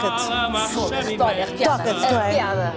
toca-te. Foda-se, Toca-te, não é?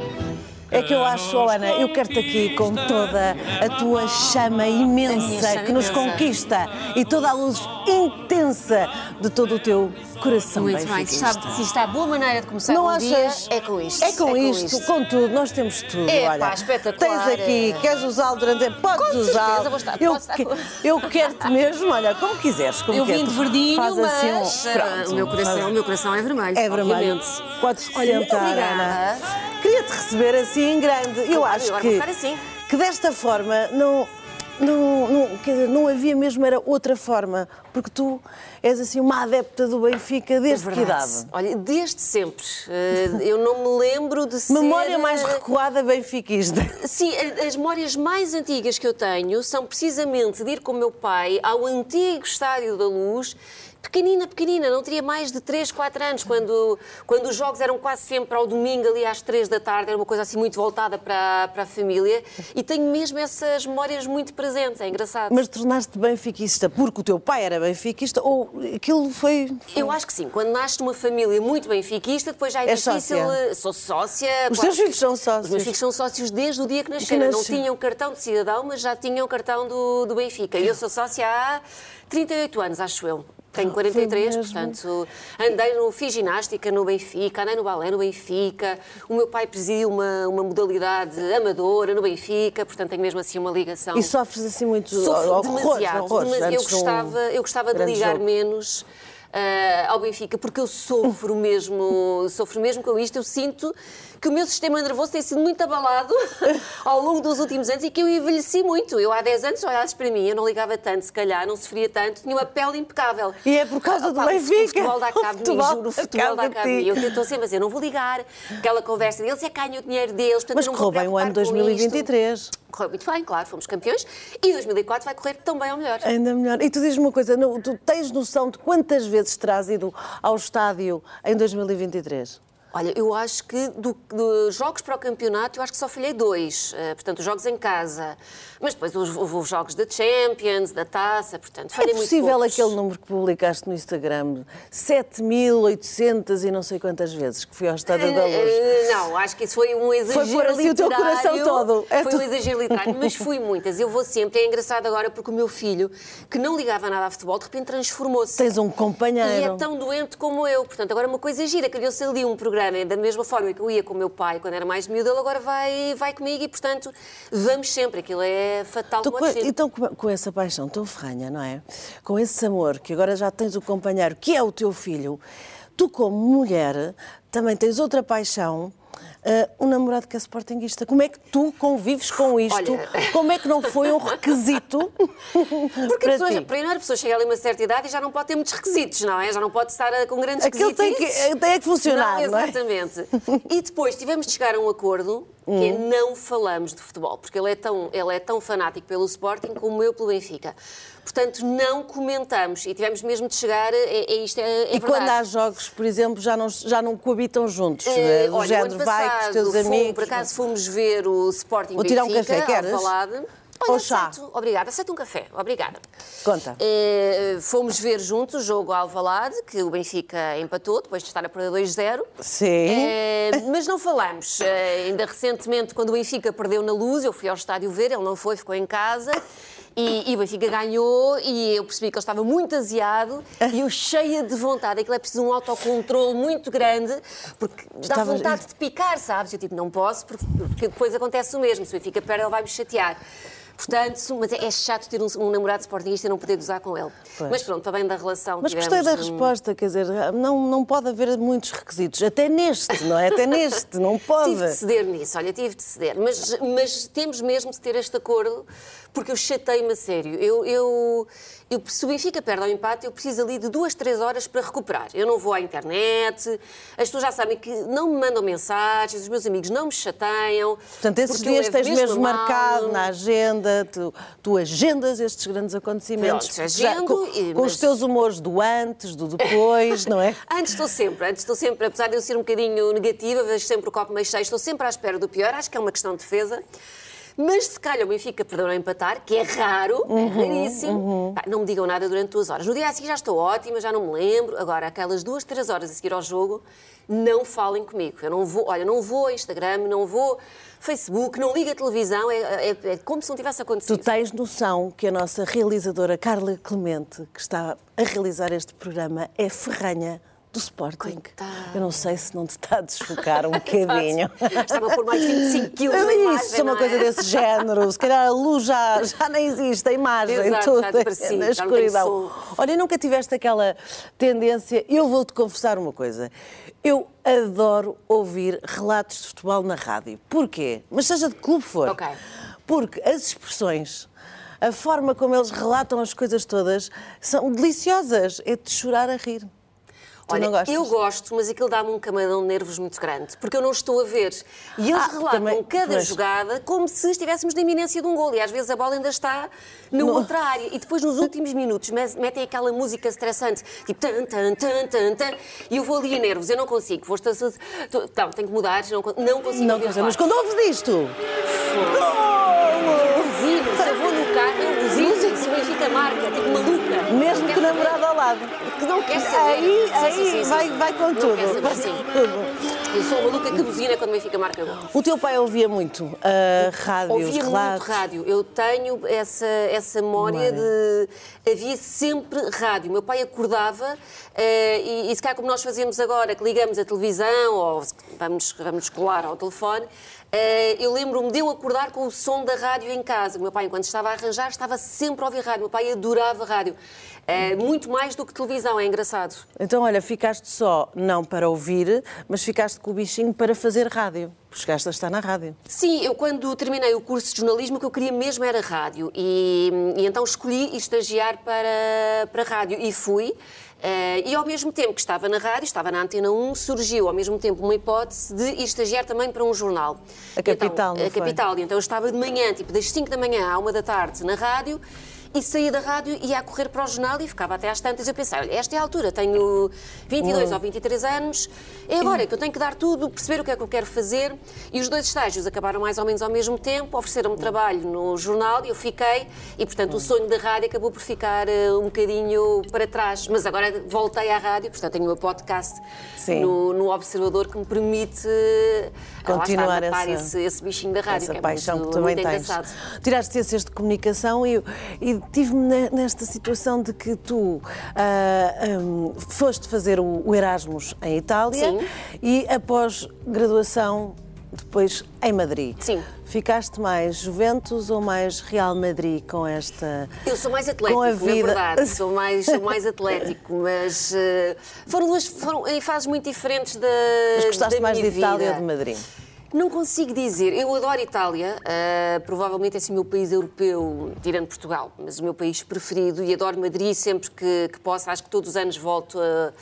É que eu acho, oh, Ana, eu quero-te aqui com toda a tua chama imensa chama que nos imensa. conquista e toda a luz intensa de todo o teu coração Muito bem. Está, se está a boa maneira de começar Não um achas? dia, é com isto. É com isto, com tudo, nós temos tudo. É, olha, pá, espetacular. Tens aqui, queres usá-lo durante. Podes Com certeza, usá-lo. vou estar- Eu, estar com- eu quero-te mesmo, olha, como quiseres. Como Eu vim queres. de verdinho, Faz assim mas ah, Pronto. o, meu coração, o meu coração é vermelho. É vermelho. obviamente. Podes te Olha, sentar. Ana. Queria-te receber assim em grande. Eu Claro, acho agora que, assim. que desta forma não, não, quer dizer, não havia mesmo era outra forma. Porque tu és assim uma adepta do Benfica desde que Verdade. idade? Olha, desde sempre. Eh, eu não me lembro de ser... Memória mais recuada benfiquista. Sim, as memórias mais antigas que eu tenho são precisamente de ir com o meu pai ao antigo Estádio da Luz, pequenina, pequenina, não teria mais de 3, 4 anos, quando, quando os jogos eram quase sempre ao domingo, ali às 3 da tarde, era uma coisa assim muito voltada para, para a família, e tenho mesmo essas memórias muito presentes, é engraçado. Mas tornaste benfiquista porque o teu pai era benfiquista ou aquilo foi. Eu acho que sim, quando nasce numa família muito benfiquista, depois já é És difícil. sócia? eh, Sou sócia. Os claro teus filhos são sócios? Os meus filhos são sócios desde o dia que nasceram. Não tinham cartão de cidadão, mas já tinham cartão do, do Benfica. E eu sou sócia há 38 anos, acho eu. Tenho 43, mesmo. portanto, andei no, fiz ginástica no Benfica, andei no balé no Benfica, o meu pai presidiu uma, uma modalidade amadora no Benfica, portanto tenho mesmo assim uma ligação. E sofres assim muito Sofro horrores, demasiado, horrores, mas eu um gostava, eu gostava de ligar jogo. menos ah, ao Benfica, porque eu sofro mesmo, sofro mesmo com isto. Eu sinto que o meu sistema nervoso tem sido muito abalado ao longo dos últimos anos e que eu envelheci muito. Eu há 10 anos, se olhasses para mim, eu não ligava tanto, se calhar, não sofria tanto, tinha uma pele impecável. E é por causa do Opa, Benfica. O futebol dá cabo de mim, juro, o futebol dá de cabo de mim. Eu estou sempre a dizer, não vou ligar, aquela conversa deles é que ganho o dinheiro deles. portanto, Mas não correu bem o ano isto. 2023. Correu muito bem, claro, fomos campeões. E 2004 vai correr bem ou melhor. Ainda melhor. E tu dizes uma coisa, não, tu tens noção de quantas vezes terás ido ao estádio em 2023? Olha, eu acho que do, do jogos para o campeonato, eu acho que só falhei dois. Eh, portanto, os jogos em casa. Mas depois os, os jogos da Champions, da Taça, portanto, É falhei muito possível poucos. aquele número que publicaste no Instagram, 7.800 e não sei quantas vezes, que fui ao estádio da Luz. Eh, Não, acho que isso foi um exagero pôr assim o teu coração todo. É foi tu- um exagero literário, mas fui muitas. Eu vou sempre. É engraçado agora porque o meu filho, que não ligava nada a futebol, de repente transformou-se. Tens um E companheiro. é tão doente como eu. Portanto, agora uma coisa gira, criou-se ali um programa da mesma forma que eu ia com o meu pai quando era mais miúdo, ele agora vai, vai comigo e, portanto, vamos sempre. Aquilo é fatal como com, então, com, com essa paixão tão ferranha, não é? Com esse amor, que agora já tens o companheiro, que é o teu filho, tu, como mulher, também tens outra paixão. Ah, um namorado que é sportinguista. Como é que tu convives com isto? Olha- Como é que não foi um requisito Porque para a pessoa, primeiro a pessoa chega ali a uma certa idade e já não pode ter muitos requisitos, não é? Já não pode estar eh, com grandes Aquilo tem que- requisitos. tem que funcionar, não é? Exatamente. E depois tivemos de chegar a um acordo que é Hum. não falamos de futebol, porque ele é, tão, ele é tão fanático pelo Sporting como eu pelo Benfica. Portanto, não comentamos e tivemos mesmo de chegar a, a isto. É, é E quando verdade. há jogos, por exemplo, já não, já não coabitam juntos? Eh, Eh, o olha, género vai com os teus fomos- amigos. Por acaso fomos ver o Sporting Vou tirar um Benfica, café, queres? Alvalade. Olha, Ou chá? aceito. Obrigada. Aceito um café. Obrigada. Conta. Eh, fomos ver juntos o jogo Alvalade, que o Benfica empatou, depois de estar a perder 2-0. Sim. Eh, mas não falamos. Eh, ainda recentemente, quando o Benfica perdeu na luz, eu fui ao estádio ver, ele não foi, ficou em casa. E, e o Benfica ganhou e eu percebi que ele estava muito aziado e eu cheia de vontade. Aquilo é preciso um autocontrole muito grande porque dá Estavas- vontade de picar, sabes? Eu tipo, não posso porque, porque depois acontece o mesmo. Se o Benfica perde, ele vai me chatear. Portanto, mas é chato ter um, um namorado sportingista e não poder gozar com ele. Pois. Mas pronto, bem da relação. Mas tivemos gostei da resposta, quer dizer, não, não pode haver muitos requisitos, até neste, não é? Até neste, não pode. Tive de ceder nisso, olha, tive de ceder. Mas, mas temos mesmo de ter este acordo, porque eu chatei-me a sério. Eu, eu, eu, se o Benfica perde ao empate, eu preciso ali de duas, três horas para recuperar. Eu não vou à internet, as pessoas já sabem que não me mandam mensagens, os meus amigos não me chateiam. Portanto, esses dias tens mesmo mal. marcado na agenda, tu, tu agendas estes grandes acontecimentos Pronto, já agendo com, e- com os mas- teus humores do antes, do depois, não é? Antes estou sempre, antes estou sempre, apesar de eu ser um bocadinho negativa, vejo sempre o copo meio cheio, estou sempre à espera do pior, acho que é uma questão de defesa. Mas se calhar o Benfica perdeu a empatar, que é raro, Uhum, é raríssimo, pá, não me digam nada durante duas horas. No dia a seguir já estou ótima, já não me lembro. Agora, aquelas duas, três horas a seguir ao jogo, não falem comigo. Eu não vou, olha, não vou a Instagram, não vou Facebook, não ligo a televisão, é, é- é como se não tivesse Tu acontecido. tens noção que a nossa realizadora Carla Clemente, que está a realizar este programa, é ferranha do Sporting. Coitada. Eu não sei se não te está a desfocar um bocadinho. Estava a pôr mais 25 quilos imagem, Isso, é uma não coisa é? desse género. Se calhar a luz já, já nem existe, a imagem, Exato, tudo já desapareci, na escuridão. Olha, nunca tiveste aquela tendência. Eu vou-te confessar uma coisa. Eu adoro ouvir relatos de futebol na rádio. Porquê? Mas seja de clube for. Ok. Porque as expressões, a forma como eles relatam as coisas todas, são deliciosas. É de chorar a rir. Tu Olha, gostas? eu gosto, mas aquilo dá-me um camadão de nervos muito grande, porque eu não estou a ver. E eles Ah, relatam também- cada jogada como se estivéssemos na iminência de um gol. E às vezes a bola ainda está na outra área. E depois, nos últimos minutos, me- metem aquela música estressante, tipo tan, tan, tan, tan, tan. E eu vou ali a nervos, eu não consigo. Vou estar... Não, tenho que mudar, não, não consigo Não, ouvir mas quando ouves disto. Buzino, se eu vou no carro, eu buzino, se o Benfica marca, tipo maluca. Mesmo que namorado ao lado. Que não quer saber. Aí, Sim, aí sim, sim, vai, vai com Não tudo. vai sim. com tudo. Eu sou a maluca que buzina quando o Benfica marca gol. O teu pai ouvia muito uh, rádio, Ouvia relatos. muito rádio. Eu tenho essa, essa memória de. Havia sempre rádio. Meu pai acordava eh, e, e se calhar como nós fazemos agora, que ligamos a televisão ou vamos, vamos colar ao telefone. eh, eu lembro-me de eu acordar com o som da rádio em casa. O meu pai, enquanto estava a arranjar, estava sempre a ouvir rádio. O meu pai adorava rádio. Eh, muito mais do que televisão, é engraçado. Então, olha, ficaste só não para ouvir, mas ficaste com o bichinho para fazer rádio. Chegaste a estar na rádio. Sim, eu quando terminei o curso de jornalismo, o que eu queria mesmo era rádio. E, e então escolhi estagiar para, para rádio e fui. Eh, e ao mesmo tempo que estava na rádio, estava na Antena 1, surgiu ao mesmo tempo uma hipótese de estagiar também para um jornal. A Capital, então, A? Capital. Então eu estava de manhã, tipo das 5 da manhã à 1 da tarde na rádio. E saía da rádio, ia a correr para o jornal e ficava até às tantas. Eu pensei, olha, esta é a altura, tenho 22 ou 23 anos, é agora que eu tenho que dar tudo, perceber o que é que eu quero fazer. E os dois estágios acabaram mais ou menos ao mesmo tempo, ofereceram-me trabalho no jornal e eu fiquei. E, portanto, o sonho da rádio acabou por ficar eh, um bocadinho para trás. Mas agora voltei à rádio, portanto, tenho o meu podcast no, no Observador que me permite eh, Continuar está, matar esse- esse, bichinho da rádio, Essa que é paixão muito, que também tens. engraçado. Tiraste ciências de comunicação e, e tive-me ne- nesta situação de que tu ah, hum, foste fazer o, o Erasmus em Itália Sim. e após graduação depois em Madrid. Sim. Ficaste mais Juventus ou mais Real Madrid com esta Eu sou mais atlético, com a na vida? verdade. Sou mais, sou mais atlético, mas eh, foram duas foram em fases muito diferentes da. Mas gostaste da mais de Itália ou de Madrid? Não consigo dizer. Eu adoro Itália. eh, provavelmente é assim o meu país europeu, tirando Portugal, mas o meu país preferido. E adoro Madrid sempre que, que posso. Acho que todos os anos volto a.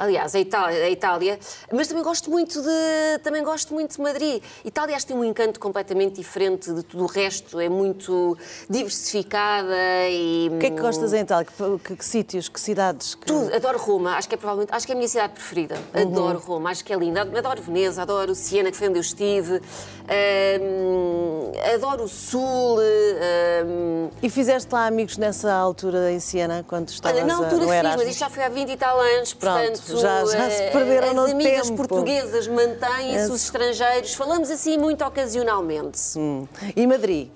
Aliás, a Itália, a Itália, mas também gosto muito de também gosto muito de Madrid. Itália acho que tem um encanto completamente diferente de tudo o resto, é muito diversificada e O que é que gostas em Itália? Que, que- que sítios, que cidades? Que... tudo, adoro Roma, acho que é provavelmente, acho que é a minha cidade preferida. Adoro Roma, acho que é linda. Adoro Veneza, adoro Siena, que foi onde eu estive. Ahm, adoro o Sul. ahm, E fizeste lá amigos nessa altura em Siena, quando estavas Olha, na a- altura no fiz, mas isto já foi há 20 e tal anos, Pronto, já- já se eh, perderam as no amigas tempo. portuguesas mantêm-se, os estrangeiros, falamos assim muito ocasionalmente. Hum. E Madrid?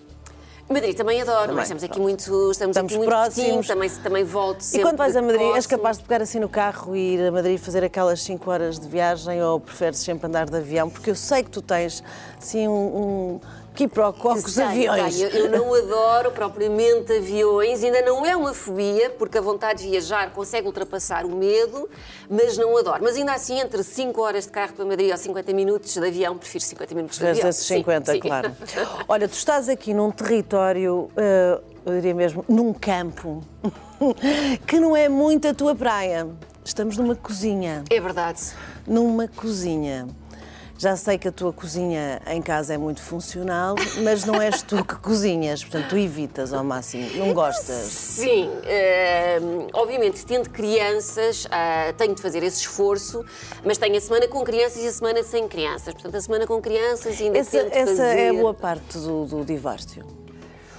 Madrid também adoro, Também, nós estamos aqui muito, estamos Estamos aqui muito próximos. também, também volto E sempre quando vais a Madrid, és capaz de pegar assim no carro e ir a Madrid fazer aquelas 5 horas de viagem ou preferes sempre andar de avião? Porque eu sei que tu tens assim um, um quiproquo com os Sei, aviões. sei. Eu, não adoro propriamente aviões, ainda não é uma fobia, porque a vontade de viajar consegue ultrapassar o medo, mas não adoro. Mas ainda assim, entre 5 horas de carro para Madrid ou 50 minutos de avião, prefiro 50 minutos de avião. esses Sim, 50, sim. claro. Olha, tu estás aqui num território, eh, eu diria mesmo, num campo, que não é muito a tua praia. Estamos numa cozinha. É verdade. numa cozinha. Já sei que a tua cozinha em casa é muito funcional, mas não és tu que cozinhas, portanto tu evitas ao máximo, não gostas. Sim, eh, obviamente, tendo crianças, ah, tenho de fazer esse esforço, mas tenho a semana com crianças e a semana sem crianças. Portanto, a semana com crianças ainda Essa, tento essa fazer... é a boa parte do, do divórcio.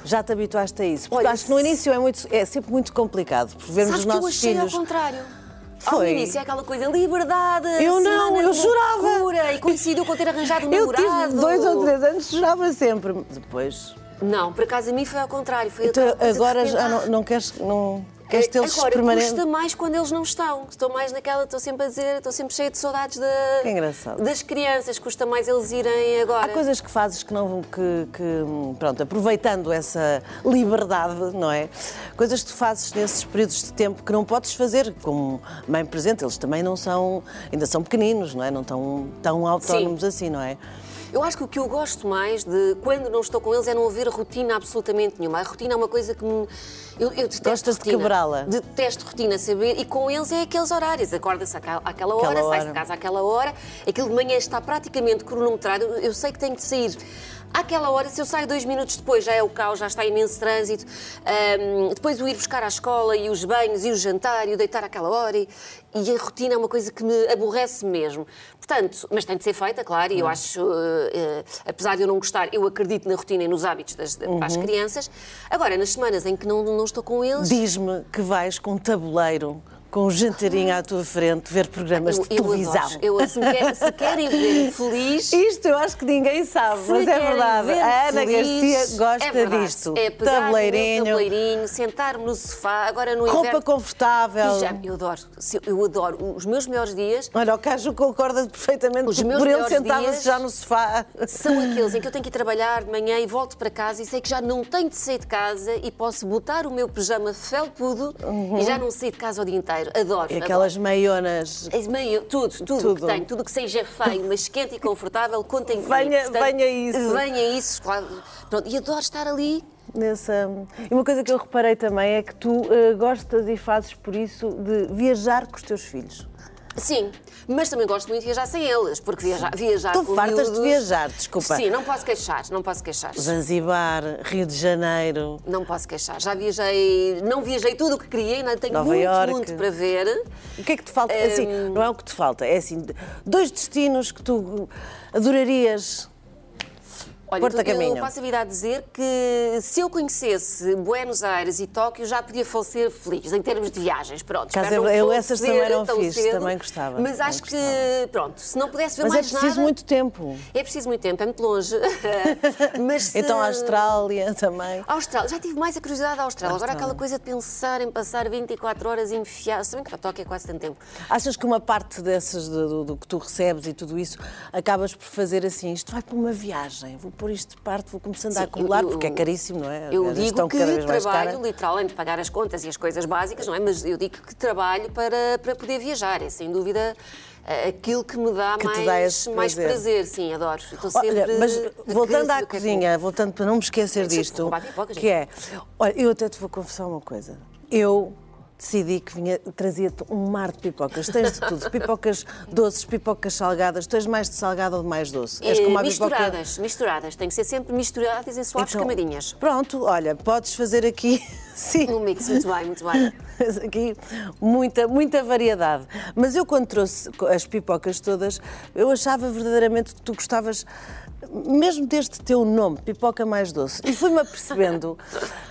Já te habituaste a isso? Porque Olha, acho que no início é, muito- é sempre muito complicado, por vermos Sabes os que eu nossos achei filhos. ao contrário. Ao Foi. início é aquela coisa, liberdade, Eu não, eu jurava. loucura, E coincidiu com ter arranjado um Eu namorado. tive dois ou três anos, jurava sempre. Depois. Não, por acaso a mim foi ao contrário. Foi Então, agora já ah, não, não queres, não tê-los Agora, permanentes. custa mais quando eles não estão. Estou mais naquela, estou sempre a dizer, estou sempre cheia de saudades engraçado. das crianças. Custa mais eles irem agora. Há coisas que fazes que não que, que, pronto, aproveitando essa liberdade, não é? Coisas que tu fazes nesses períodos de tempo que não podes fazer como mãe presente, eles também não são, ainda são pequeninos, não é? Não estão tão autónomos assim, não é? Eu acho que o que eu gosto mais de quando não estou com eles é não haver rotina absolutamente nenhuma. A rotina é uma coisa que me. Eu, eu detesto Gostas de rotina. quebrá-la? Detesto rotina, saber. E com eles é aqueles horários. Acorda-se àquela àquela hora, hora. de casa àquela hora. Aquilo de manhã está praticamente cronometrado. Eu, eu sei que tenho de sair. Àquela hora, se eu saio dois minutos depois, já é o caos, já está imenso trânsito. Ahm, depois o ir buscar à escola e os banhos e o jantar e o deitar àquela hora. E, e a rotina é uma coisa que me aborrece mesmo. Portanto, mas tem de ser feita, claro, e eu acho, eh, eh, apesar de eu não gostar, eu acredito na rotina e nos hábitos das, para as crianças. Agora, nas semanas em que não, não estou com eles. Diz-me que vais com um tabuleiro, com um jantarinho à tua frente, ver programas de eu televisão. adoro. Eu, se, quer- se querem ver feliz. Isto eu acho que ninguém sabe, mas é verdade. ver A Ana feliz, Garcia gosta é verdade. disto. É pegar no tabuleirinho, tabuleirinho, sentar-me no sofá, agora no roupa inverno. confortável. Pijama. Eu adoro, eu adoro. Os meus melhores dias Olha, o Caju concorda perfeitamente, Os meus por ele sentava-se já no sofá. são aqueles em que eu tenho que ir trabalhar de manhã e volto para casa e sei que já não tenho de sair de casa e posso botar o meu pijama felpudo e já não sair de casa o dia inteiro. Adoro. E aquelas meionas. adoro. É meio, tudo, tudo, Tudo. que tenho, tudo que seja feio, mas quente e confortável, contem comigo. Venha- venha isso. Venha isso, claro. Pronto, e adoro estar ali. Nessa... E uma coisa que eu reparei também é que tu eh, gostas e fazes por isso de viajar com os teus filhos. Sim, mas também gosto muito de viajar sem eles, porque viajar, viajar com fartas de miúdos- viajar, desculpa. Sim, não posso queixar, não posso queixar. Zanzibar, Rio de Janeiro. Não posso queixar. Já viajei, não viajei tudo o que queria, ainda tenho Nova muito, Iorque. muito para ver. O que é que te falta? Hum. Assim, não é o que te falta, é assim, dois destinos que tu adorarias. Olha, Porto eu, eu passo a vida a dizer que se eu conhecesse Buenos Aires e Tóquio já podia falecer feliz em termos de viagens. Pronto, Caso não eu- essas também eram fixe, cedo, também gostava, Mas também acho que, pronto, se não pudesse ver Mas é mais preciso nada... muito tempo. É preciso muito tempo, é muito longe. mas se... Então a Austrália também. A Austrália, já tive mais a curiosidade da Austrália. Agora aquela coisa de pensar em passar 24 horas enfiado. Se bem que para Tóquio é quase tanto tempo. Achas que uma parte dessas do, do- do que tu recebes e tudo isso acabas por fazer assim, isto vai para uma viagem, vou pôr isto de parte, vou começando a Sim, acumular, eu- porque é caríssimo, não é? Eu digo que trabalho, caras. literal, além de pagar as contas e as coisas básicas, não é? Mas eu digo que trabalho para, para poder viajar. É sem dúvida eh, aquilo que me dá, Que mais, dá esse mais prazer. prazer. Sim, adoro. Estou Olha, sempre mas de voltando à é cozinha, voltando para não me esquecer disto, que é, olha, eu até te vou confessar uma coisa. Eu decidi que vinha, trazia-te um mar de pipocas. Tens de tudo, pipocas doces, pipocas salgadas. Tu és mais de salgado ou de mais doce? És Eh, como a pipoca... misturadas, misturadas. Tem que ser sempre misturadas em suaves Então, camadinhas. Pronto, olha, podes fazer aqui, sim, Um mix, muito bem, muito bem. aqui muita, muita variedade. Mas eu quando trouxe as pipocas todas, eu achava verdadeiramente que tu gostavas mesmo deste teu nome, pipoca mais doce. E fui-me apercebendo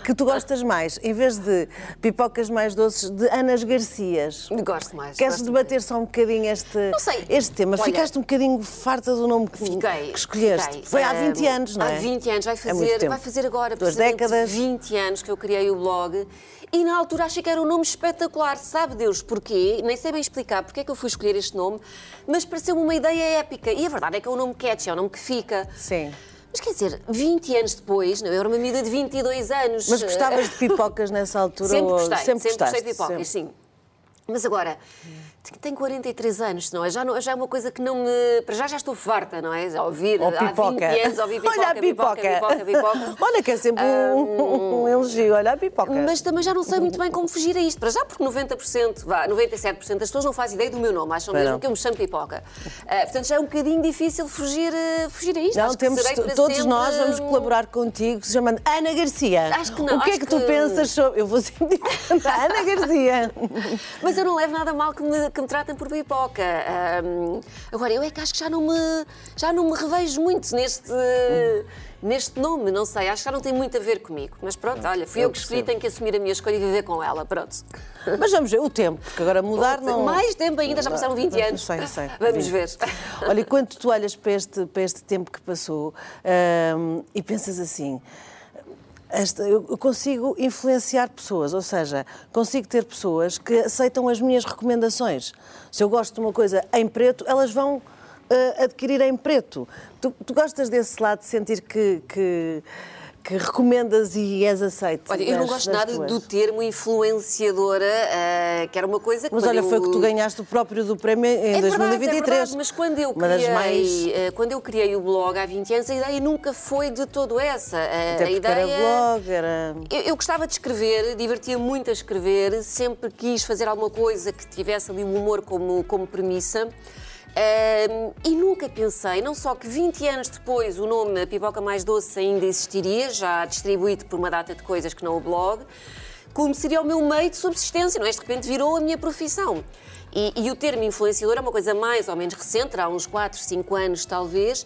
que tu gostas mais, em vez de pipocas mais doces, de Anas Garcias. Gosto mais. Queres gosto debater só um bocadinho este, Não sei. este tema? Olha, Ficaste um bocadinho farta do nome que, Fiquei. que escolheste. fiquei. Foi há 20 Eh, anos, não é? Há 20 anos, vai É fazer, tempo. vai fazer agora, Duas décadas. 20 anos que eu criei o blog e na altura achei que era um nome espetacular. Sabe Deus porquê? Nem sei bem explicar porque é que eu fui escolher este nome, mas pareceu-me uma ideia épica. E a verdade é que é um nome catchy, é um nome que fica. Sim. Mas quer dizer, 20 anos depois, não, eu era uma miúda de 22 anos. Mas gostavas de pipocas nessa altura? Sempre gostei, sempre, gostaste, gostei de pipocas, sempre. sim. Mas agora, tenho 43 anos, não é? Já, não, já é uma coisa que não me. Para já já estou farta, não é? Já ouvir Ou há 20 pipoca. anos, ouvi pipoca, Olha a pipoca, pipoca. pipoca, pipoca. Olha que é sempre um, um elogio. Olha a pipoca. Mas também já não sei muito bem como fugir a isto. Para já, porque 90%, vá, 97% das pessoas não fazem ideia do meu nome, acham mesmo que eu me chamo pipoca. Ah, portanto, já é um bocadinho difícil fugir, a- fugir a isto. Não, Acho que temos todos sempre, nós vamos colaborar contigo, se chamando Ana Garcia. Acho que não, O que é acho que tu que- pensas sobre. Eu vou sempre dizer Ana Garcia. Mas eu não levo nada mal que me, que me tratem por pipoca. Ahm, agora, eu é que acho que já não me, já não me revejo muito neste, neste nome, não sei. Acho que já não tem muito a ver comigo. Mas pronto, olha, fui eu, eu que escolhi, tenho que assumir a minha escolha e viver com ela. Pronto. Mas vamos ver, o tempo, porque agora mudar não. Mais tempo ainda, já passaram 20 anos. Sei, sei. Vamos 20. ver. Olha, e quando tu olhas para este, para este tempo que passou hum, e pensas assim. Eu consigo influenciar pessoas, ou seja, consigo ter pessoas que aceitam as minhas recomendações. Se eu gosto de uma coisa em preto, elas vão eh, adquirir em preto. Tu, tu gostas desse lado de sentir que, que, que recomendas e és aceito? Olha, eu não das- gosto das nada tuas? do termo influenciadora, ah, que era uma coisa que. Mas olha, eu- foi que tu ganhaste o próprio do prémio em É verdade, 2023. é verdade, mas quando eu, das criei, mais. eh, quando eu criei o blog há 20 anos, a ideia nunca foi de todo essa. A, Até a ideia... era blog, era. Eu, eu gostava de escrever, divertia muito a escrever, sempre quis fazer alguma coisa que tivesse ali o humor como, como premissa. E nunca pensei, não só que 20 anos depois o nome Pipoca Mais Doce ainda existiria, já distribuído por uma data de coisas que não o blog, como seria o meu meio de subsistência, não é? De repente virou a minha profissão. E, e o termo influenciador é uma coisa mais ou menos recente, há uns 4, 5 anos talvez,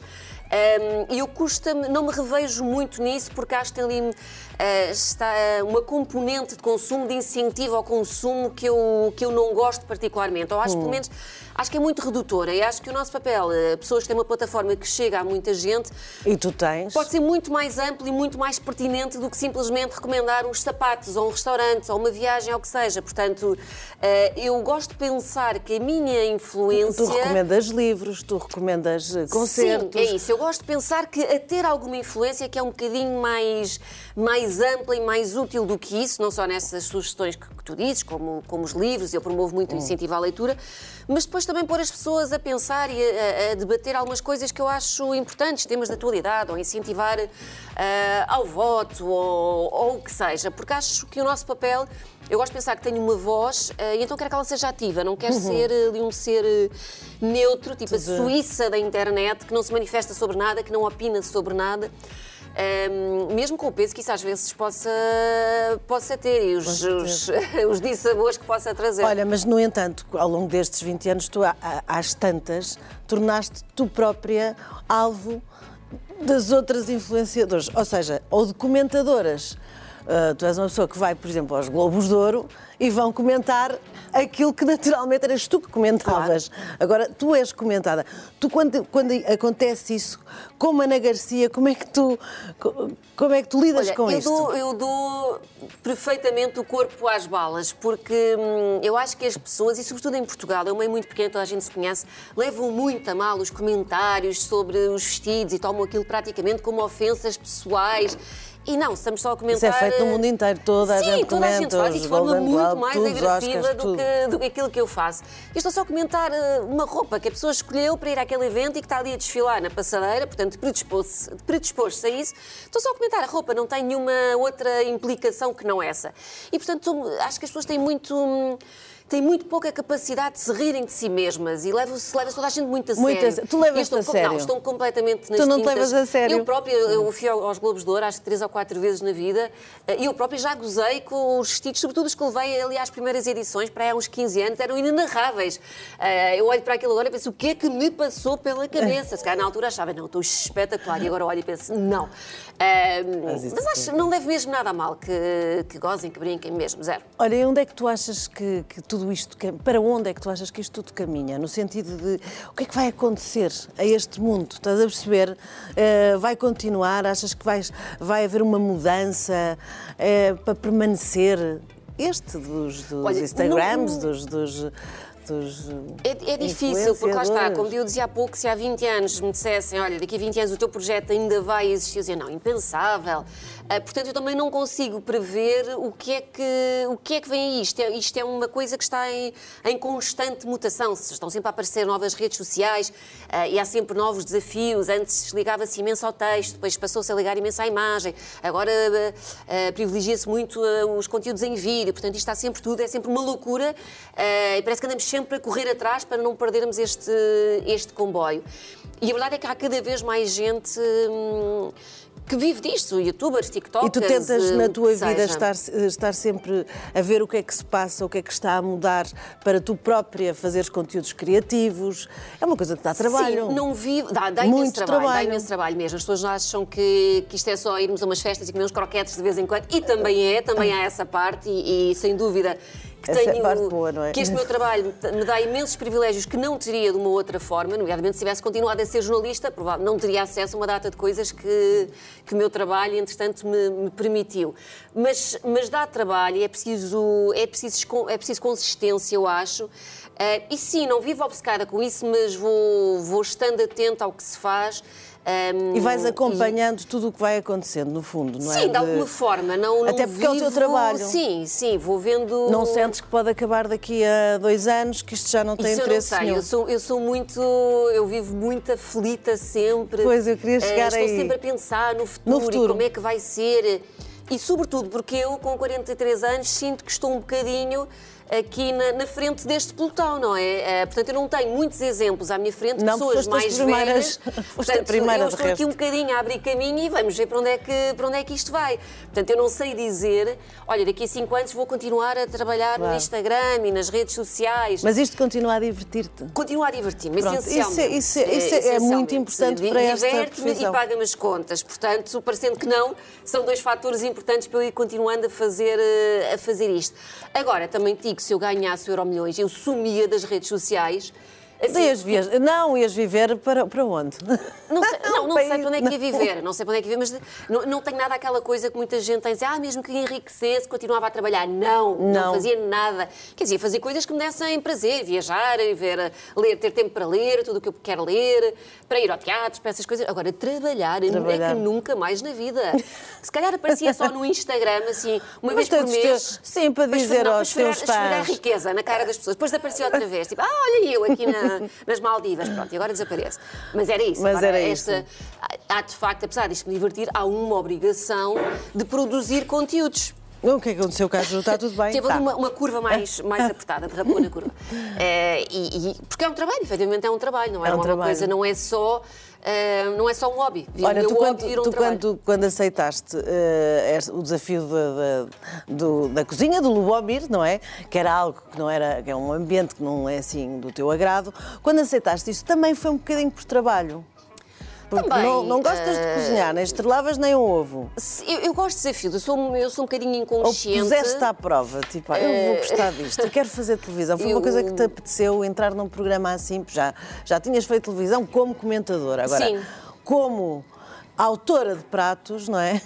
Ahm, E eu custa-me, não me revejo muito nisso, porque acho que tem ali ah, está ah, uma componente de consumo, de incentivo ao consumo que eu, que eu não gosto particularmente. Ou acho, pelo menos, acho que é muito redutora. E acho que o nosso papel, ah, pessoas que têm uma plataforma que chega a muita gente, E tu tens. pode ser muito mais amplo e muito mais pertinente do que simplesmente recomendar uns sapatos ou um restaurante ou uma viagem ou o que seja. Portanto, ah, eu gosto de pensar que a minha influência. Tu recomendas livros, tu recomendas eh, concertos. Sim, é isso. Eu gosto de pensar que a ter alguma influência que é um bocadinho mais, mais ampla e mais útil do que isso, não só nessas sugestões que tu dizes, como, como os livros, eu promovo muito o incentivo à leitura, mas depois também pôr as pessoas a pensar e a, a debater algumas coisas que eu acho importantes, temas de atualidade, ou incentivar ah, ao voto, ou, ou o que seja, porque acho que o nosso papel. Eu gosto de pensar que tenho uma voz ah, e então quero que ela seja ativa, não quero ser ah, de um ser neutro, tipo a Suíça da internet, que não se manifesta sobre nada, que não opina sobre nada. Ahm, mesmo com o peso que isso às vezes possa, possa ter e os, os, os dissabores que possa trazer. Olha, mas no entanto, ao longo destes 20 anos, tu, às tantas, tornaste tu própria alvo das outras influenciadoras, ou seja, ou de Ah, tu és uma pessoa que vai, por exemplo, aos Globos de Ouro e vão comentar aquilo que naturalmente eras tu que comentavas. Agora, tu és comentada. Tu, quando, quando acontece isso, como Ana Garcia, como é que tu, co- como é que tu lidas Olha, com eu isto? dou, eu dou perfeitamente o corpo às balas, porque hum, eu acho que as pessoas, e sobretudo em Portugal, é um meio muito pequeno, toda a gente se conhece, levam muito a mal os comentários sobre os vestidos e tomam aquilo praticamente como ofensas pessoais. E não, estamos só a Isso comentar. é feito no mundo inteiro, toda a Sim, gente toda a gente faz e de forma Golden muito mais agressiva Oscars, do, que, do que aquilo que eu faço. Eu estou só a comentar eh, uma roupa que a pessoa escolheu para ir àquele evento e que está ali a desfilar na passadeira, portanto predispôs-se predispôs a isso. Estou só a comentar a roupa, não tem nenhuma outra implicação que não essa. E portanto acho que as pessoas têm muito. Têm muito pouca capacidade de se rirem de si mesmas e levam-se leva toda a gente muito a Muito a sério. sé- tu levas-te a sério? Não, estão completamente nas Tu não te tintas. levas a sério? Eu própria, eu fui ao- aos Globos de Ouro, acho que três ou quatro vezes na vida, eh, e eu própria já gozei com os vestidos, sobretudo os que levei ali às primeiras edições, para aí há uns 15 anos, eram inenarráveis. Eh, Eu olho para aquilo agora e penso, o que é que me passou pela cabeça? Se calhar na altura achava, não, estou espetacular, e agora olho e penso, não. Mas isso Mas acho não deve mesmo nada a mal, que, que gozem, que brinquem mesmo, zero. Olha, e onde é que tu achas que, que tudo isto, para onde é que tu achas que isto tudo caminha? No sentido de, o que é que vai acontecer a este mundo? Estás a perceber? Eh, vai continuar? Achas que vais, vai haver uma mudança eh, para permanecer? Este dos, dos Olha, Instagrams, não- dos, dos. É, é difícil, porque lá está, como eu dizia há pouco, se há 20 anos me dissessem, olha, daqui a 20 anos o teu projeto ainda vai existir, eu dizia, não, impensável. Ah, portanto, eu também não consigo prever o que é que, o que, é que vem aí. Isto é, isto é uma coisa que está em, em constante mutação. Estão sempre a aparecer novas redes sociais ah, e há sempre novos desafios. Antes ligava-se imenso ao texto, depois passou-se a ligar imenso à imagem. Agora ah, privilegia-se muito os conteúdos em vídeo. Portanto, isto está sempre tudo, é sempre uma loucura e parece que andamos sempre a correr atrás para não perdermos este, este comboio. E a verdade é que há cada vez mais gente hum, que vive disto, youtubers, E tiktokers. tu tentas eh, na tua vida estar, estar sempre a ver o que é que se passa, o que é que está a mudar para tu própria fazeres conteúdos criativos. É uma coisa que dá trabalho. Sim, não vivo. Dá, dá imenso trabalho, trabalho. Dá imenso trabalho mesmo. As pessoas acham que, que isto é só irmos a umas festas e comer uns croquetes de vez em quando. E também é, também há essa parte, e, e, sem dúvida. Que, Essa é tenho, parte boa, não é? que este meu trabalho me dá imensos privilégios que não teria de uma outra forma, nomeadamente se tivesse continuado a ser jornalista, provavelmente não teria acesso a uma data de coisas que, que o meu trabalho, entretanto, me, me permitiu. Mas, mas dá trabalho, é preciso, é, preciso, é preciso consistência, eu acho. Eh, e sim, não vivo obcecada com isso, mas vou, vou estando atenta ao que se faz. Ehm, E vais acompanhando tudo o que vai acontecendo, no fundo, não é? Sim, de alguma forma. Não, não Até porque é o teu vivo- trabalho. Sim, sim, vou vendo. Não sentes que pode acabar daqui a dois anos, que isto já não tem Isso eu não interesse sei, nenhum. eu sou, eu sou muito. Eu vivo muito aflita sempre. Pois, eu queria Eh, chegar Estou aí. sempre a pensar no futuro, futuro. e como é que vai ser. E, sobretudo, porque eu, com 43 anos, sinto que estou um bocadinho aqui na, na frente deste pelotão, não é? Eh, portanto, eu não tenho muitos exemplos à minha frente de Não, pessoas mais primeiras- velhas. a primeira, eu estou aqui resto. um bocadinho a abrir caminho e vamos ver para onde, é que, para onde é que isto vai. Portanto, eu não sei dizer, olha, daqui a cinco anos vou continuar a trabalhar Claro. no Instagram e nas redes sociais. Mas isto continua a divertir-te. Continuar a divertir-me, Pronto, essencialmente. isso é- isso é- isso é- é essencialmente. muito importante para esta Diverte-me e paga-me as contas. Portanto, parecendo que não, são dois fatores importantes para eu ir continuando a fazer, eh, a fazer isto. Agora, também te digo, se eu ganhasse o Euro Milhões, eu sumia das redes sociais. Assim, Ias viajar- Não, ias viver para, para onde? não sei, não, não sei para onde é que ia viver, não sei para onde é que ia viver, mas não, não tenho nada aquela coisa que muita gente tem, dizer, ah, mesmo que enriquecesse, continuava a trabalhar. Não, não, Não. fazia nada. Quer dizer, fazer coisas que me dessem prazer, viajar, ver, ler, ter tempo para ler, tudo o que eu quero ler, para ir ao teatro, para essas coisas. Agora, trabalhar, é Trabalhar. que nunca mais na vida. Se calhar aparecia só no Instagram, assim, uma Mas vez por mês. sim, para dizer esfregar- aos esfregar- teus fãs. riqueza na cara das pessoas. Depois aparecia outra vez, tipo, ah, olha eu aqui na- nas Maldivas, pronto, e agora desaparece. Mas era isso. Mas Agora, era esta, Há, de facto, apesar disto me divertir, há uma obrigação de produzir conteúdos. O que é que aconteceu, Caju? Está tudo bem? Teve Tá. ali uma, uma curva mais, mais apertada, derrapou na curva. Eh, e, e- porque é um trabalho, efetivamente é um trabalho, não é, É um uma trabalho. coisa, não é só, eh, não é só um hobby. Olha, tu, quando, um tu quando, quando aceitaste eh, este- o desafio da, da- do- da cozinha do Lubomir, não é? Que era algo que não era, que é um ambiente que não é assim do teu agrado, quando aceitaste isso também foi um bocadinho por trabalho. Porque Também, não, não gostas de eh, cozinhar, nem estrelavas nem um ovo. Eu, eu gosto de desafios, eu sou, eu sou um bocadinho Ou inconsciente. puseste à prova, tipo, ah, eu vou gostar disto, eu quero fazer televisão. Foi uma Eu- coisa que te apeteceu entrar num programa assim, já, já tinhas feito televisão como comentadora. Agora, Sim. como autora de pratos, não é?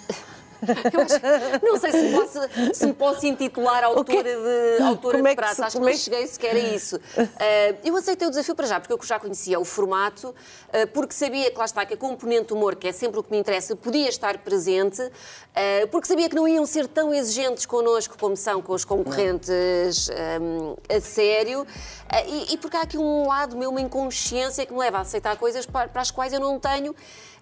Acho- não sei se me posso, se me posso intitular autora de, autora Como é de que prato. se- Acho que não é cheguei sequer a isso. Eh, eu aceitei o desafio para já, porque eu já conhecia o formato, eh, porque sabia que lá está, que a componente humor, que é sempre o que me interessa, podia estar presente, eh, porque sabia que não iam ser tão exigentes connosco como são com os concorrentes eh, a sério, e, e porque há aqui um lado meu, uma inconsciência que me leva a aceitar coisas para, para as quais eu não tenho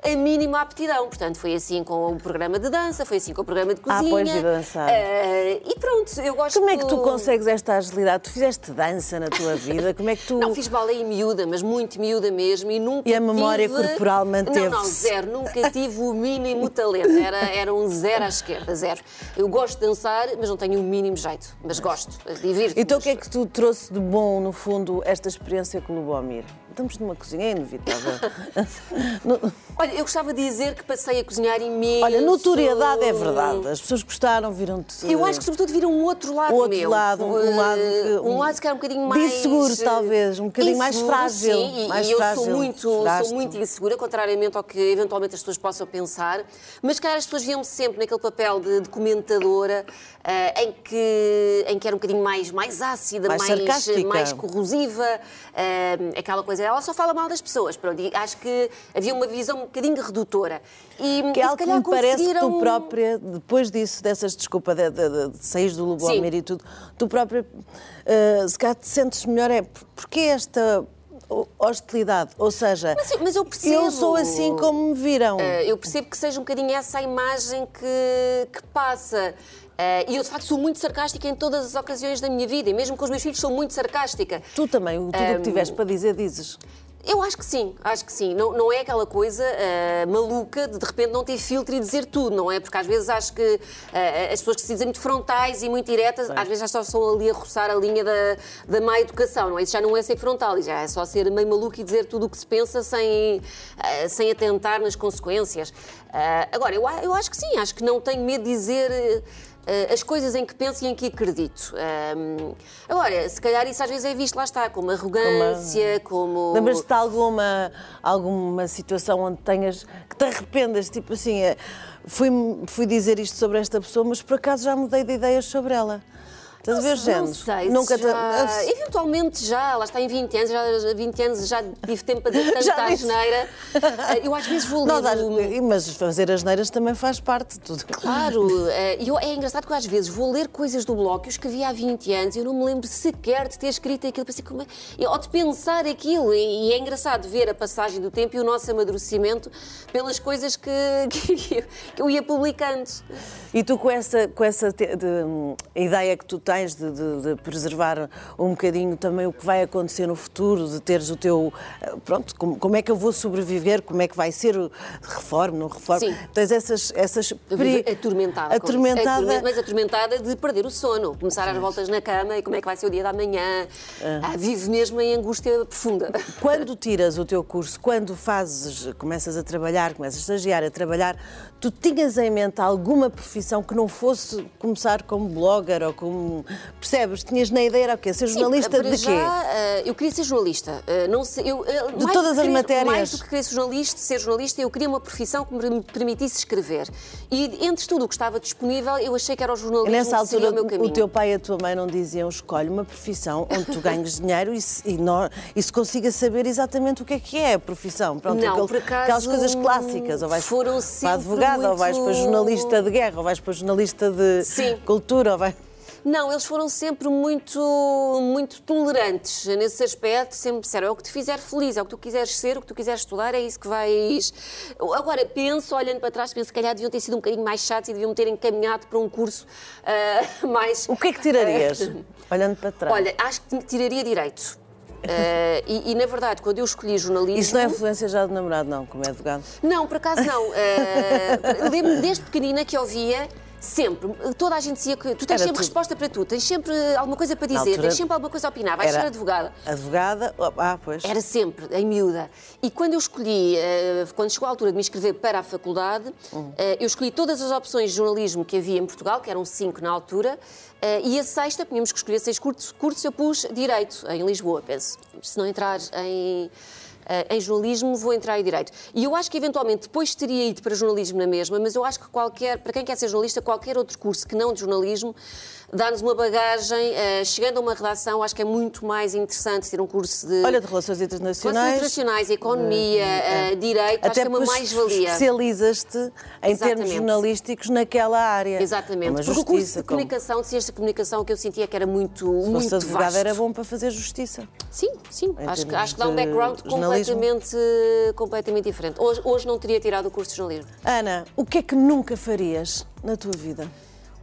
a mínima aptidão. Portanto, foi assim com o programa de dança, foi assim com o programa de Ah, cozinha. pois, de dançar. Eh, e pronto, eu gosto Como é que tu consegues esta agilidade? Tu fizeste dança na tua vida? Como é que tu. Não, fiz baleia miúda, mas muito miúda mesmo, e nunca E a memória tive... corporal Não, não, manteve-se? zero. Nunca tive o mínimo talento. Era, era um zero à esquerda, zero. Eu gosto de dançar, mas não tenho o mínimo jeito. Mas gosto, divirto Então o que é que tu trouxe de bom, no fundo, esta experiência com o Lubomir? Estamos numa cozinha, é inevitável. No- Olha, eu gostava de dizer que passei a cozinhar imenso. Olha, notoriedade é verdade. As pessoas gostaram, viram-te. Eu acho que sobretudo viram um outro lado Outro meu. lado, um Eh, lado que- um lado que era um bocadinho mais inseguro, eh, talvez, um bocadinho mais inseguro, frágil, Sim, e- mais e eu frágil, sou muito, sou muito insegura, contrariamente ao que eventualmente as pessoas possam pensar. Mas cara, as pessoas viam-me sempre naquele papel de, de eh, em que em que era um bocadinho mais mais ácida, Mais mais mais corrosiva, eh, aquela coisa. Ela só fala mal das pessoas. Pronto, e acho que havia uma visão um bocadinho redutora. E, Que é algo que me parece que tu própria, depois disso, dessas desculpa de, de, de, de saís do Lubomir e tudo, tu própria, eh, se calhar te sentes melhor, é por- porque esta hostilidade? Ou seja, Mas, mas eu percebo. eu sou assim como me viram. Eu percebo que seja um bocadinho essa a imagem que, que passa. Eh, e eu, de facto, sou muito sarcástica em todas as ocasiões da minha vida. E mesmo com os meus filhos, sou muito sarcástica. Tu também, tudo o que tiveres para dizer, dizes. Eu acho que sim, acho que sim. Não, não é aquela coisa eh, maluca de de repente não ter filtro e dizer tudo, não é? Porque às vezes acho que eh, as pessoas que se dizem muito frontais e muito diretas, às vezes já só estão ali a roçar a linha da, da má educação, não é? Isso já não é ser frontal, já é só ser meio maluco e dizer tudo o que se pensa sem, eh, sem atentar nas consequências. Agora, eu, eu acho que sim, acho que não tenho medo de dizer. Eh, as coisas em que penso e em que acredito. Ahm, agora, se calhar isso às vezes é visto, lá está, como arrogância, como. Lembras-te de alguma, alguma situação onde tenhas que te arrependas, tipo assim, eh, fui, fui dizer isto sobre esta pessoa, mas por acaso já mudei de ideias sobre ela. Estás a ver, Não género? sei, Nunca se te- já... Eventualmente já, lá está em 20 anos, já, 20 anos já tive tempo para dizer Já tanta asneira. Ah, Eu às vezes vou ler... Mas fazer as neiras também faz parte de tudo. Claro, eh, eu- é engraçado que eu às vezes vou ler coisas do blog que eu escrevi há 20 anos e eu não me lembro sequer de ter escrito aquilo, pensei, como é, ou de pensar aquilo. E, e é engraçado ver a passagem do tempo e o nosso amadurecimento pelas coisas que, que eu ia publicando. E tu, com essa, com essa te- de, hum, ideia que tu tens de, de- de preservar um bocadinho também o que vai acontecer no futuro, de teres o teu. eh, Pronto, como, como é que eu vou sobreviver, como é que vai ser, reforme, não reforme? Sim. Tens essas. essas peri- atormentada. Atormentada. Atormen- Mas atormentada de perder o sono, começar às voltas na cama e como é que vai ser o dia da manhã. Ah, vive mesmo em angústia profunda. Quando tiras o teu curso, quando fazes, começas a trabalhar, começas a estagiar, a trabalhar, tu tinhas em mente alguma profissão que não fosse começar como blogger ou como. Percebes? Tinhas na ideia, era o quê? Ser jornalista para de já, quê? ah, eu queria ser jornalista. Ah, não sei, eu, mais do todas que as matérias? Mais do que querer ser jornalista, ser jornalista, eu queria uma profissão que me permitisse escrever. E entre tudo o que estava disponível, eu achei que era o jornalismo nessa altura, o meu o caminho. teu pai e a tua mãe não diziam escolhe uma profissão onde tu ganhes dinheiro e se, e nó- e se consiga saber exatamente o que é que é a profissão. Pronto, Não, aquele- por acaso, aquelas coisas clássicas. Ou vais para sempre advogado, ou vais para muito- jornalista de guerra, ou vais para jornalista de Sim. cultura, ou vai... Não, eles foram sempre muito, muito tolerantes nesse aspecto, sempre disseram, é o que te fizer feliz, é o que tu quiseres ser, o que tu quiseres estudar, é isso que vais... Agora, penso, olhando para trás, penso que calhar deviam ter sido um bocadinho mais chatos e deviam ter encaminhado para um curso ah, mais... O que é que tirarias? Olhando para trás. Olha, acho que tiraria Direito. Ah, e, e, na verdade, quando eu escolhi jornalismo... Isso não é influência já do namorado, não, como é advogado. Não, por acaso não. Uh, Lembro-me desde pequenina que ouvia sempre. Toda a gente dizia que tu tens Era sempre tu- resposta para tudo, tens sempre alguma coisa para dizer, tens sempre alguma coisa a opinar, vais ser advogada. Advogada, ah, pois. Era sempre, em miúda. E quando eu escolhi, eh, quando chegou a altura de me inscrever para a faculdade, Uhum. eh, eu escolhi todas as opções de jornalismo que havia em Portugal, que eram cinco na altura, eh, e a sexta, tínhamos que escolher seis cursos, cursos eu pus Direito, em Lisboa, penso. Se não entrar em, eh, em jornalismo, vou entrar em Direito. E eu acho que, eventualmente, depois teria ido para jornalismo na mesma, mas eu acho que qualquer, para quem quer ser jornalista, qualquer outro curso que não de jornalismo, dá-nos uma bagagem, eh, chegando a uma redação, acho que é muito mais interessante ter um curso de... Olha, de relações Relações internacionais. internacionais, economia, eh, direito, acho que é uma mais-valia. especializas-te em termos Exatamente. jornalísticos naquela área. Exatamente, Uma porque o curso justiça, de como- comunicação, de ciência de comunicação, que eu sentia que era muito, Se muito fosse advogado vasto. era bom para fazer justiça. Sim, sim, acho que, termos acho que dá um background completamente, completamente diferente. Hoje, hoje não teria tirado o curso de jornalismo. Ana, o que é que nunca farias na tua vida?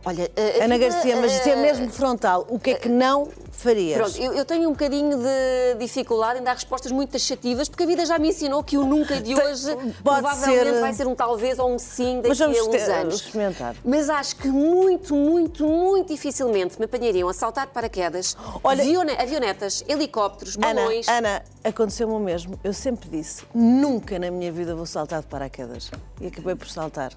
Olha, Ana vida, Garcia, mas é eh, mesmo frontal. O que é que não farias? Pronto, eu, eu tenho um bocadinho de dificuldade em dar respostas muito taxativas, porque a vida já me ensinou que o nunca de hoje pode provavelmente ser- vai ser um talvez ou um sim daqui a uns ter- anos. experimentar. Mas acho que muito, muito, muito dificilmente me apanhariam a saltar de paraquedas, Olha- avione- avionetas, helicópteros, Ana, balões. Ana, aconteceu-me o mesmo. Eu sempre disse, nunca na minha vida vou saltar de paraquedas. E acabei por saltar.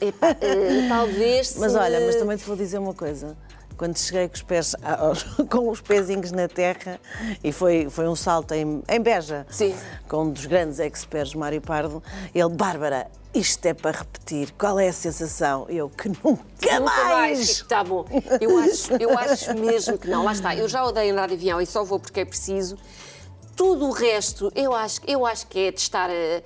Eh, talvez Mas se- olha, mas também te vou dizer uma coisa. Quando cheguei com os, pés, aos- com os pezinhos na terra, e foi, foi um salto em, em Beja, Sim. com um dos grandes experts, Mário Pardo, ele, Bárbara, isto é para repetir, qual é a sensação? Eu, que nunca, Nunca mais. mais! Está bom. Eu acho, eu acho mesmo que não. Lá está. Eu já odeio andar de avião e só vou porque é preciso. Tudo o resto, eu acho, eu acho que é de estar a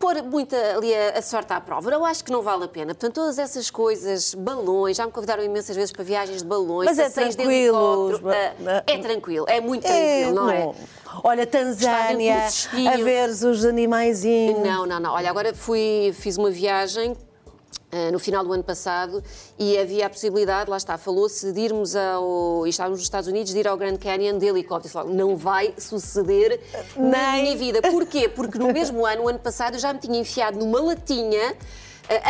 pôr muita ali a, a sorte à prova. Eu acho que não vale a pena. Portanto, todas essas coisas, balões, já me convidaram imensas vezes para viagens de balões, Mas é tranquilo, Ah, É tranquilo, é muito É, tranquilo, não é? Olha, Tanzânia, a ver os animaizinhos. Não, não, não. Olha, agora fui, fiz uma viagem no final do ano passado e havia a possibilidade, lá está, falou-se de irmos ao. e estávamos nos Estados Unidos, de ir ao Grand Canyon de helicóptero. Não vai suceder na Nem. minha vida. Porquê? Porque no mesmo ano, o ano passado, eu já me tinha enfiado numa latinha.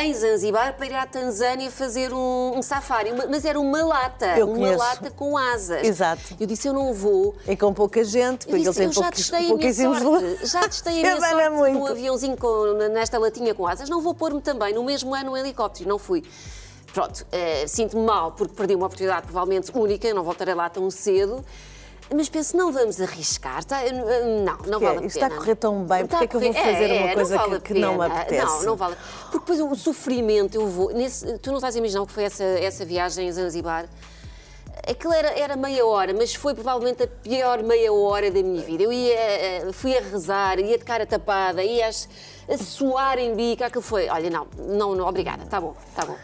Em Zanzibar para ir à Tanzânia fazer um, um safari, mas era uma lata, Eu uma conheço. lata com asas. Exato. Eu disse: Eu não vou, E com pouca gente, porque ele tem eu já a minha pouquíssimos sorte. Já testei a minha Abana sorte muito. num aviãozinho com- nesta latinha com asas. Não vou pôr-me também no mesmo ano um helicóptero. Não fui. Pronto, eh, sinto-me mal porque perdi uma oportunidade provavelmente única, não voltarei lá tão cedo. Mas penso, não vamos arriscar. tá? Não, não vale a pena. Está a correr tão bem, porque é que eu vou fazer é, uma é, coisa não vale que- que não me apetece? Não, não vale. Porque depois o sofrimento, eu vou. nesse- tu não estás a imaginar o que foi essa, essa viagem a Zanzibar? Aquilo era, era meia hora, mas foi provavelmente a pior meia hora da minha vida. Eu ia, eh, fui a rezar, ia de cara tapada, ia a, a suar em bico. Aquilo foi, olha, não, não, não obrigada, está bom, está bom.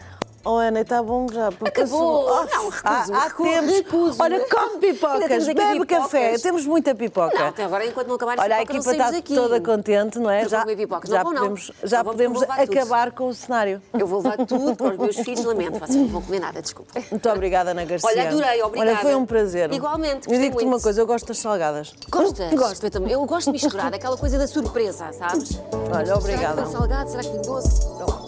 Oh, Ana, está bom já. porque Acabou. sou- Não, recuso-me, há, há recuso, tempos. recuso-me. Olha, come pipocas, bebe pipocas. café. Temos muita pipoca. Não, até agora, enquanto não acabar Olha, a equipa está aqui. toda contente, não é? Comer pipocas. já Não podemos, já Não vou, podemos levar tudo. acabar com o cenário. Eu vou levar tudo para os meus filhos, lamento, vocês não vão comer nada, desculpa. Muito obrigada, Ana Garcia. Olha, adorei, obrigada. Olha, foi um prazer. Igualmente, Eu digo-te uma coisa, eu gosto das salgadas. Gostas? Gosto. Eu também. Eu gosto de misturar, aquela coisa da surpresa, sabes? Olha, obrigada. Será que foi salgado? Será que foi doce? Não.